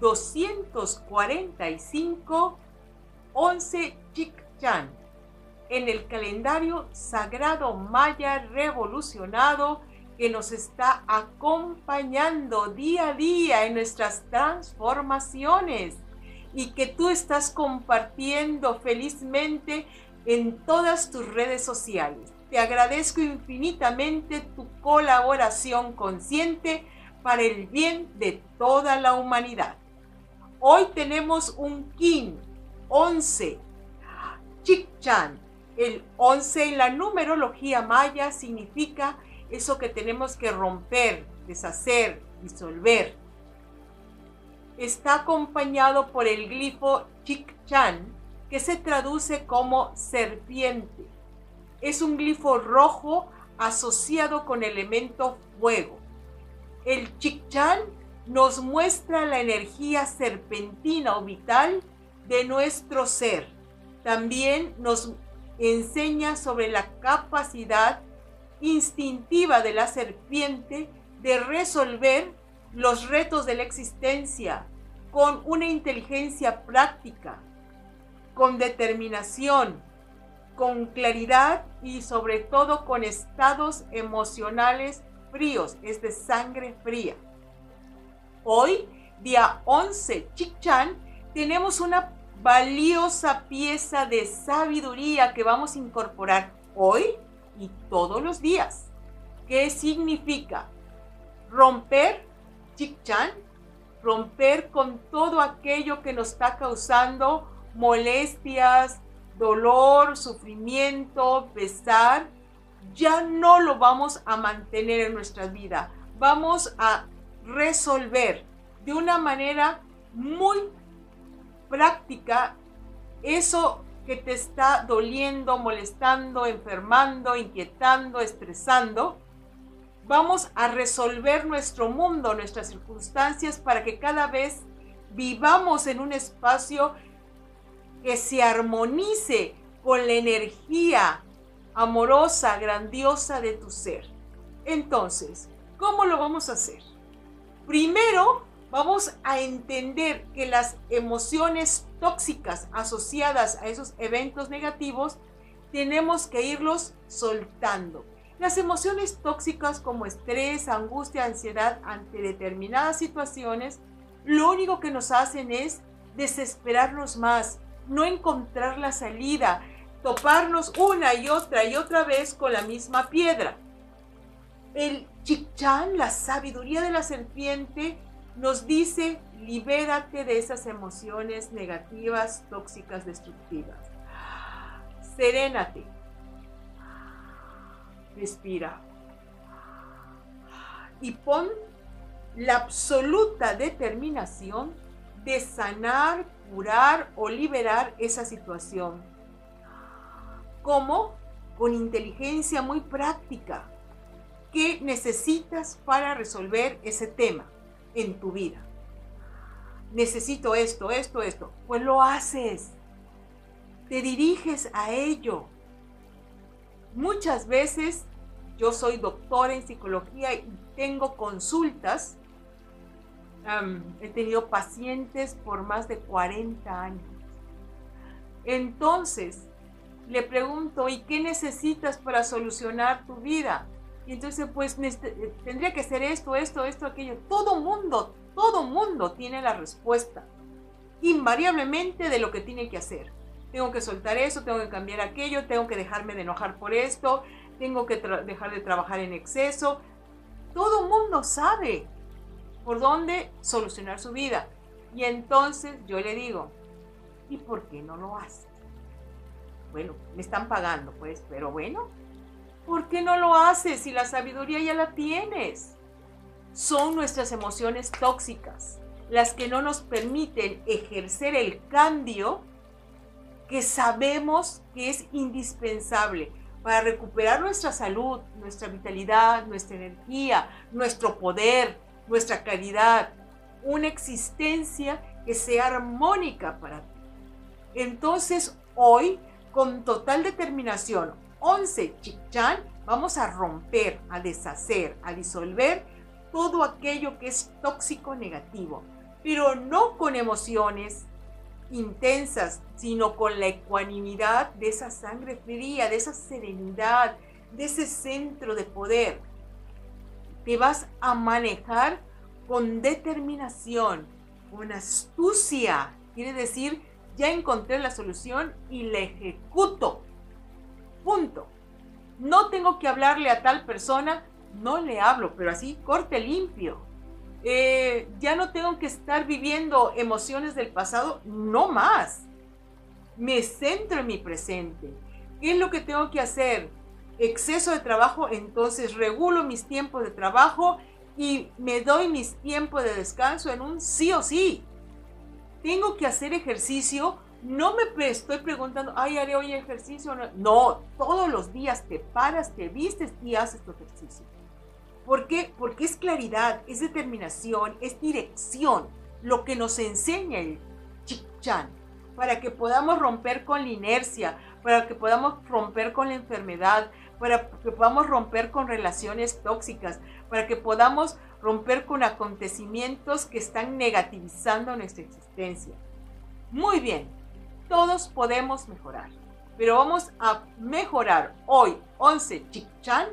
245 11 Chikchan en el calendario sagrado maya revolucionado que nos está acompañando día a día en nuestras transformaciones y que tú estás compartiendo felizmente en todas tus redes sociales. Te agradezco infinitamente tu colaboración consciente para el bien de toda la humanidad. Hoy tenemos un Kin 11, Chikchan. El 11 en la numerología maya significa eso que tenemos que romper, deshacer, disolver. Está acompañado por el glifo Chikchan, que se traduce como serpiente. Es un glifo rojo asociado con elemento fuego. El Chikchan nos muestra la energía serpentina o vital de nuestro ser. También nos enseña sobre la capacidad instintiva de la serpiente de resolver los retos de la existencia con una inteligencia práctica, con determinación, con claridad y sobre todo con estados emocionales fríos, es de sangre fría. Hoy, día 11 Chichan, tenemos una valiosa pieza de sabiduría que vamos a incorporar hoy y todos los días. ¿Qué significa? Romper, Chikchan, romper con todo aquello que nos está causando molestias, dolor, sufrimiento, pesar, ya no lo vamos a mantener en nuestra vida. Vamos a resolver de una manera muy práctica eso que te está doliendo, molestando, enfermando, inquietando, estresando. Vamos a resolver nuestro mundo, nuestras circunstancias para que cada vez vivamos en un espacio que se armonice con la energía amorosa, grandiosa de tu ser. Entonces, ¿cómo lo vamos a hacer? Primero, vamos a entender que las emociones tóxicas asociadas a esos eventos negativos, tenemos que irlos soltando. Las emociones tóxicas como estrés, angustia, ansiedad ante determinadas situaciones, lo único que nos hacen es desesperarnos más, no encontrar la salida, toparnos una y otra y otra vez con la misma piedra. El chichan, la sabiduría de la serpiente, nos dice, libérate de esas emociones negativas, tóxicas, destructivas. Serénate. Respira. Y pon la absoluta determinación de sanar, curar o liberar esa situación. ¿Cómo? Con inteligencia muy práctica. ¿Qué necesitas para resolver ese tema? en tu vida. Necesito esto, esto, esto. Pues lo haces. Te diriges a ello. Muchas veces yo soy doctora en psicología y tengo consultas. he tenido pacientes por más de 40 años. Entonces, le pregunto, ¿y qué necesitas para solucionar tu vida? Y entonces, pues eh, tendría que ser esto, esto, esto, aquello. Todo mundo, todo mundo tiene la respuesta. Invariablemente de lo que tiene que hacer. Tengo que soltar eso, tengo que cambiar aquello, tengo que dejarme de enojar por esto, tengo que dejar de trabajar en exceso. Todo mundo sabe por dónde solucionar su vida. Y entonces yo le digo, ¿y por qué no lo hace? Bueno, me están pagando, pues, pero bueno, ¿Por qué no lo haces si la sabiduría ya la tienes? Son nuestras emociones tóxicas las que no nos permiten ejercer el cambio que sabemos que es indispensable para recuperar nuestra salud, nuestra vitalidad, nuestra energía, nuestro poder, nuestra calidad, una existencia que sea armónica para ti. Entonces hoy, con total determinación, 11 Chikchan, vamos a romper, a deshacer, a disolver todo aquello que es tóxico negativo. pero no con emociones intensas, sino con la ecuanimidad de esa sangre fría, de esa serenidad, de ese centro de poder. Te vas a manejar con determinación, con astucia. Quiere decir, ya encontré la solución y la ejecuto. Punto. No tengo que hablarle a tal persona, no le hablo, pero así corte limpio. Eh, ya no tengo que estar viviendo emociones del pasado, no más. Me centro en mi presente. ¿Qué es lo que tengo que hacer? Exceso de trabajo, entonces regulo mis tiempos de trabajo y me doy mis tiempos de descanso en un sí o sí. Tengo que hacer ejercicio. No me estoy preguntando, ay, haré hoy ejercicio. No, todos los días te paras, te vistes y haces tu ejercicio. ¿Por qué? Porque es claridad, es determinación, es dirección lo que nos enseña el Chichan para que podamos romper con la inercia, para que podamos romper con la enfermedad, para que podamos romper con relaciones tóxicas, para que podamos romper con acontecimientos que están negativizando nuestra existencia. Muy bien, todos podemos mejorar, pero vamos a mejorar hoy 11 Chichan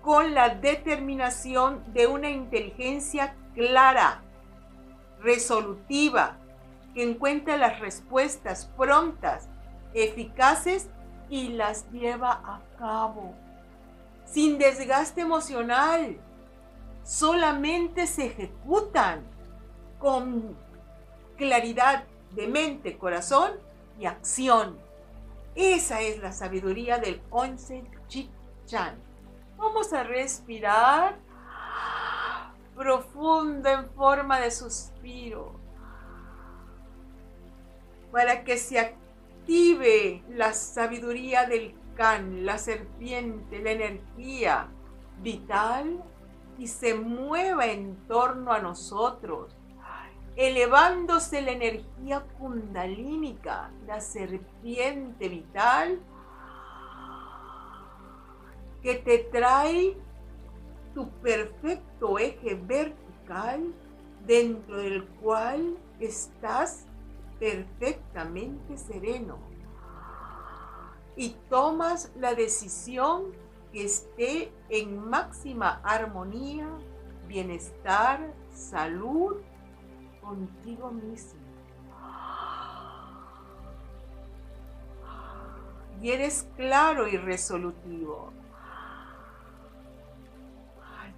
con la determinación de una inteligencia clara, resolutiva, que encuentra las respuestas prontas, eficaces y las lleva a cabo. Sin desgaste emocional, solamente se ejecutan con claridad de mente, corazón y acción. Esa es la sabiduría del once Chik Chan. Vamos a respirar profundo en forma de suspiro para que se active la sabiduría del can, la serpiente, la energía vital y se mueva en torno a nosotros, elevándose la energía kundalínica, la serpiente vital que te trae tu perfecto eje vertical dentro del cual estás perfectamente sereno. Y tomas la decisión que esté en máxima armonía, bienestar, salud contigo mismo. Y eres claro y resolutivo.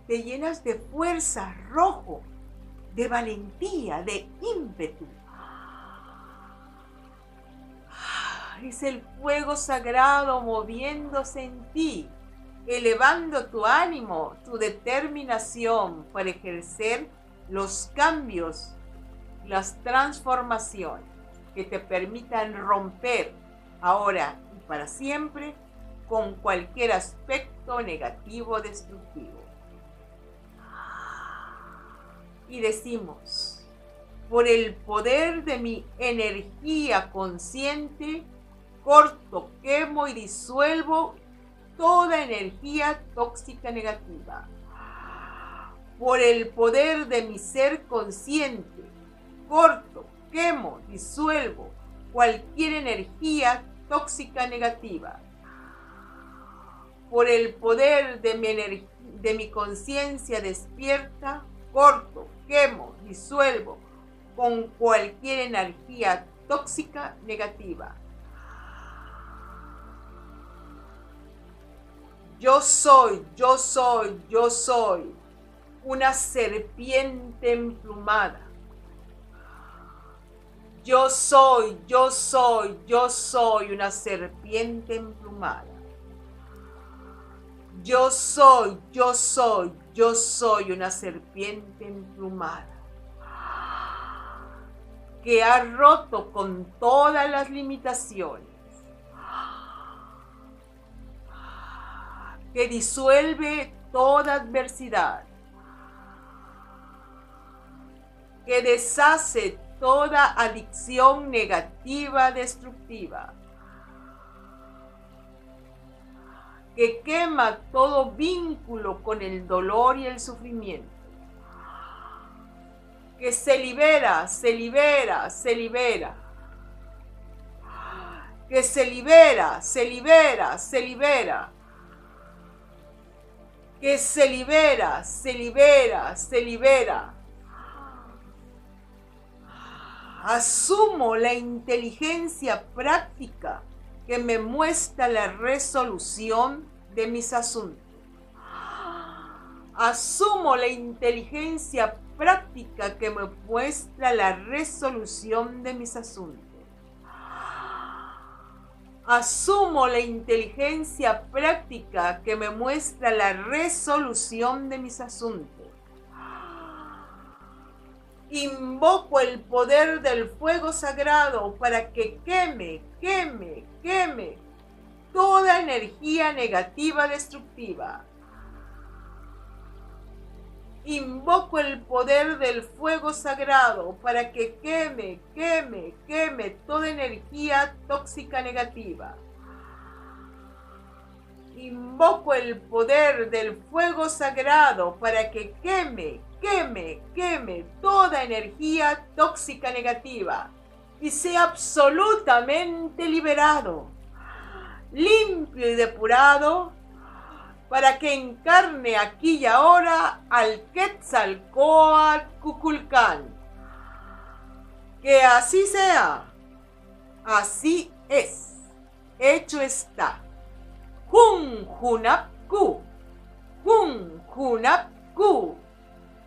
Te llenas de fuerza rojo, de valentía, de ímpetu es el fuego sagrado moviéndose en ti, elevando tu ánimo, tu determinación para ejercer los cambios, las transformaciones que te permitan romper ahora y para siempre con cualquier aspecto negativo destructivo. Y decimos, por el poder de mi energía consciente, corto, quemo y disuelvo toda energía tóxica negativa. Por el poder de mi ser consciente, corto, quemo, disuelvo cualquier energía tóxica negativa. Por el poder de mi, de mi conciencia despierta, corto, quemo, disuelvo con cualquier energía tóxica negativa. Yo soy, yo soy, yo soy una serpiente emplumada. Yo soy, yo soy, yo soy una serpiente emplumada. Yo soy, yo soy, yo soy una serpiente emplumada. Que ha roto con todas las limitaciones. Que disuelve toda adversidad, que deshace toda adicción negativa, destructiva, que quema todo vínculo con el dolor y el sufrimiento, que se libera, se libera, se libera. Que se libera, se libera, se libera. Que se libera, se libera, se libera. Asumo la inteligencia práctica que me muestra la resolución de mis asuntos. Asumo la inteligencia práctica que me muestra la resolución de mis asuntos. Asumo la inteligencia práctica que me muestra la resolución de mis asuntos. Invoco el poder del fuego sagrado para que queme, queme, queme toda energía negativa destructiva Invoco el poder del fuego sagrado para que queme, queme, queme toda energía tóxica negativa. Invoco el poder del fuego sagrado para que queme, queme, queme toda energía tóxica negativa y sea absolutamente liberado, limpio y depurado para que encarne aquí y ahora al Quetzalcoatl Cuculcán. Que así sea. Así es. Hecho está. Jun Junapku. Jun Junapku.